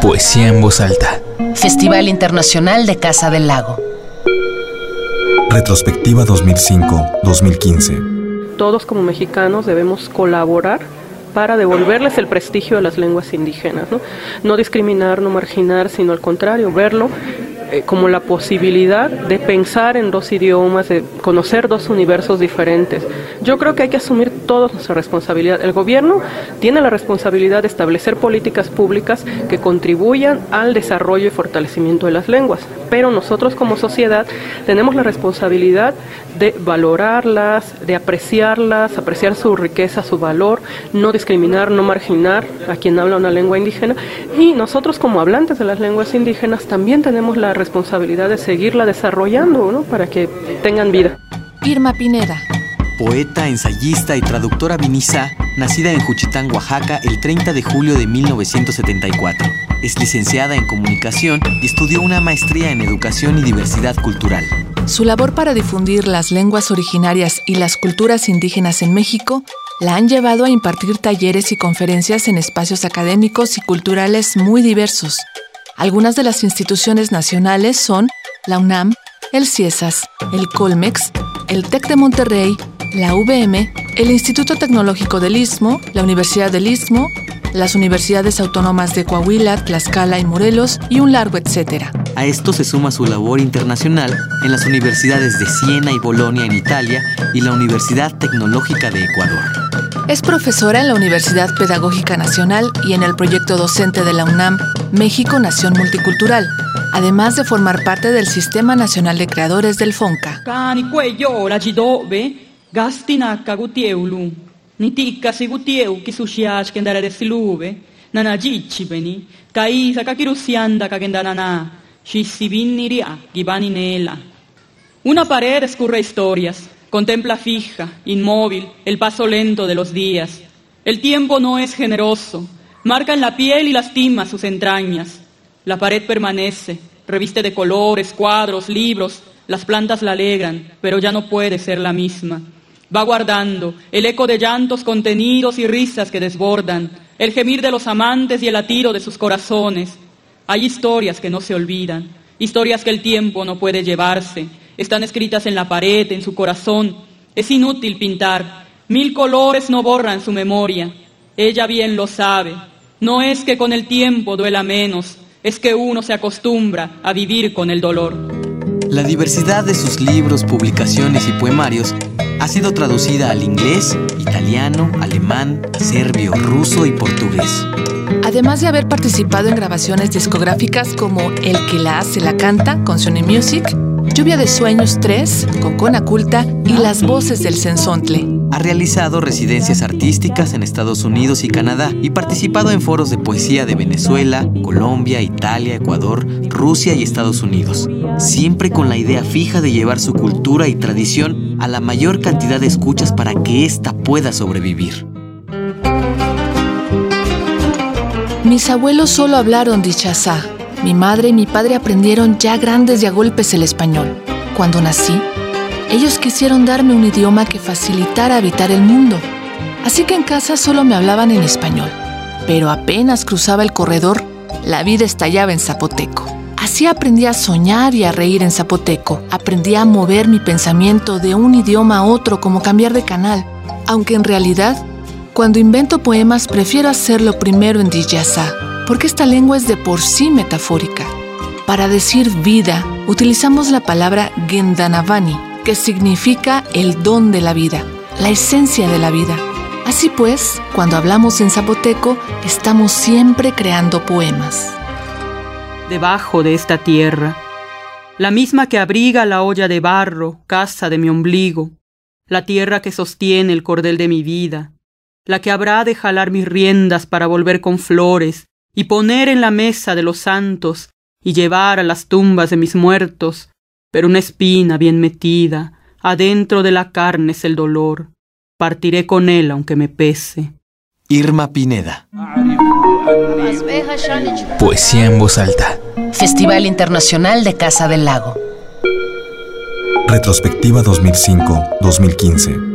Poesía en voz alta. Festival Internacional de Casa del Lago. Retrospectiva 2005-2015. Todos como mexicanos debemos colaborar para devolverles el prestigio a las lenguas indígenas. ¿no? no discriminar, no marginar, sino al contrario, verlo como la posibilidad de pensar en dos idiomas, de conocer dos universos diferentes. Yo creo que hay que asumir toda nuestra responsabilidad. El gobierno tiene la responsabilidad de establecer políticas públicas que contribuyan al desarrollo y fortalecimiento de las lenguas, pero nosotros como sociedad tenemos la responsabilidad de valorarlas, de apreciarlas, apreciar su riqueza, su valor, no discriminar, no marginar a quien habla una lengua indígena y nosotros como hablantes de las lenguas indígenas también tenemos la responsabilidad de seguirla desarrollando ¿no? para que tengan vida. Irma Pineda. Poeta, ensayista y traductora vinisa, nacida en Juchitán, Oaxaca, el 30 de julio de 1974. Es licenciada en comunicación y estudió una maestría en educación y diversidad cultural. Su labor para difundir las lenguas originarias y las culturas indígenas en México la han llevado a impartir talleres y conferencias en espacios académicos y culturales muy diversos, algunas de las instituciones nacionales son la UNAM, el CIESAS, el Colmex, el TEC de Monterrey, la UVM, el Instituto Tecnológico del Istmo, la Universidad del Istmo, las universidades autónomas de Coahuila, Tlaxcala y Morelos y un largo etcétera. A esto se suma su labor internacional en las universidades de Siena y Bolonia en Italia y la Universidad Tecnológica de Ecuador. Es profesora en la Universidad Pedagógica Nacional y en el proyecto docente de la UNAM México Nación Multicultural, además de formar parte del Sistema Nacional de Creadores del FONCA. Una pared escurre historias Contempla fija, inmóvil, el paso lento de los días. El tiempo no es generoso, marca en la piel y lastima sus entrañas. La pared permanece, reviste de colores, cuadros, libros, las plantas la alegran, pero ya no puede ser la misma. Va guardando el eco de llantos contenidos y risas que desbordan, el gemir de los amantes y el latido de sus corazones. Hay historias que no se olvidan, historias que el tiempo no puede llevarse, están escritas en la pared, en su corazón. Es inútil pintar. Mil colores no borran su memoria. Ella bien lo sabe. No es que con el tiempo duela menos, es que uno se acostumbra a vivir con el dolor. La diversidad de sus libros, publicaciones y poemarios ha sido traducida al inglés, italiano, alemán, serbio, ruso y portugués. Además de haber participado en grabaciones discográficas como El que la hace la canta con Sony Music, Lluvia de Sueños 3 con Cona Culta y Las Voces del Sensontle. Ha realizado residencias artísticas en Estados Unidos y Canadá y participado en foros de poesía de Venezuela, Colombia, Italia, Ecuador, Rusia y Estados Unidos, siempre con la idea fija de llevar su cultura y tradición a la mayor cantidad de escuchas para que ésta pueda sobrevivir. Mis abuelos solo hablaron dichazá mi madre y mi padre aprendieron ya grandes y a golpes el español. Cuando nací, ellos quisieron darme un idioma que facilitara habitar el mundo. Así que en casa solo me hablaban en español. Pero apenas cruzaba el corredor, la vida estallaba en zapoteco. Así aprendí a soñar y a reír en zapoteco. Aprendí a mover mi pensamiento de un idioma a otro como cambiar de canal. Aunque en realidad, cuando invento poemas prefiero hacerlo primero en Dijazá porque esta lengua es de por sí metafórica. Para decir vida, utilizamos la palabra Gendanavani, que significa el don de la vida, la esencia de la vida. Así pues, cuando hablamos en zapoteco, estamos siempre creando poemas. Debajo de esta tierra, la misma que abriga la olla de barro, casa de mi ombligo, la tierra que sostiene el cordel de mi vida, la que habrá de jalar mis riendas para volver con flores y poner en la mesa de los santos y llevar a las tumbas de mis muertos, pero una espina bien metida, adentro de la carne es el dolor. Partiré con él aunque me pese. Irma Pineda. Poesía en voz alta. Festival Internacional de Casa del Lago. Retrospectiva 2005-2015.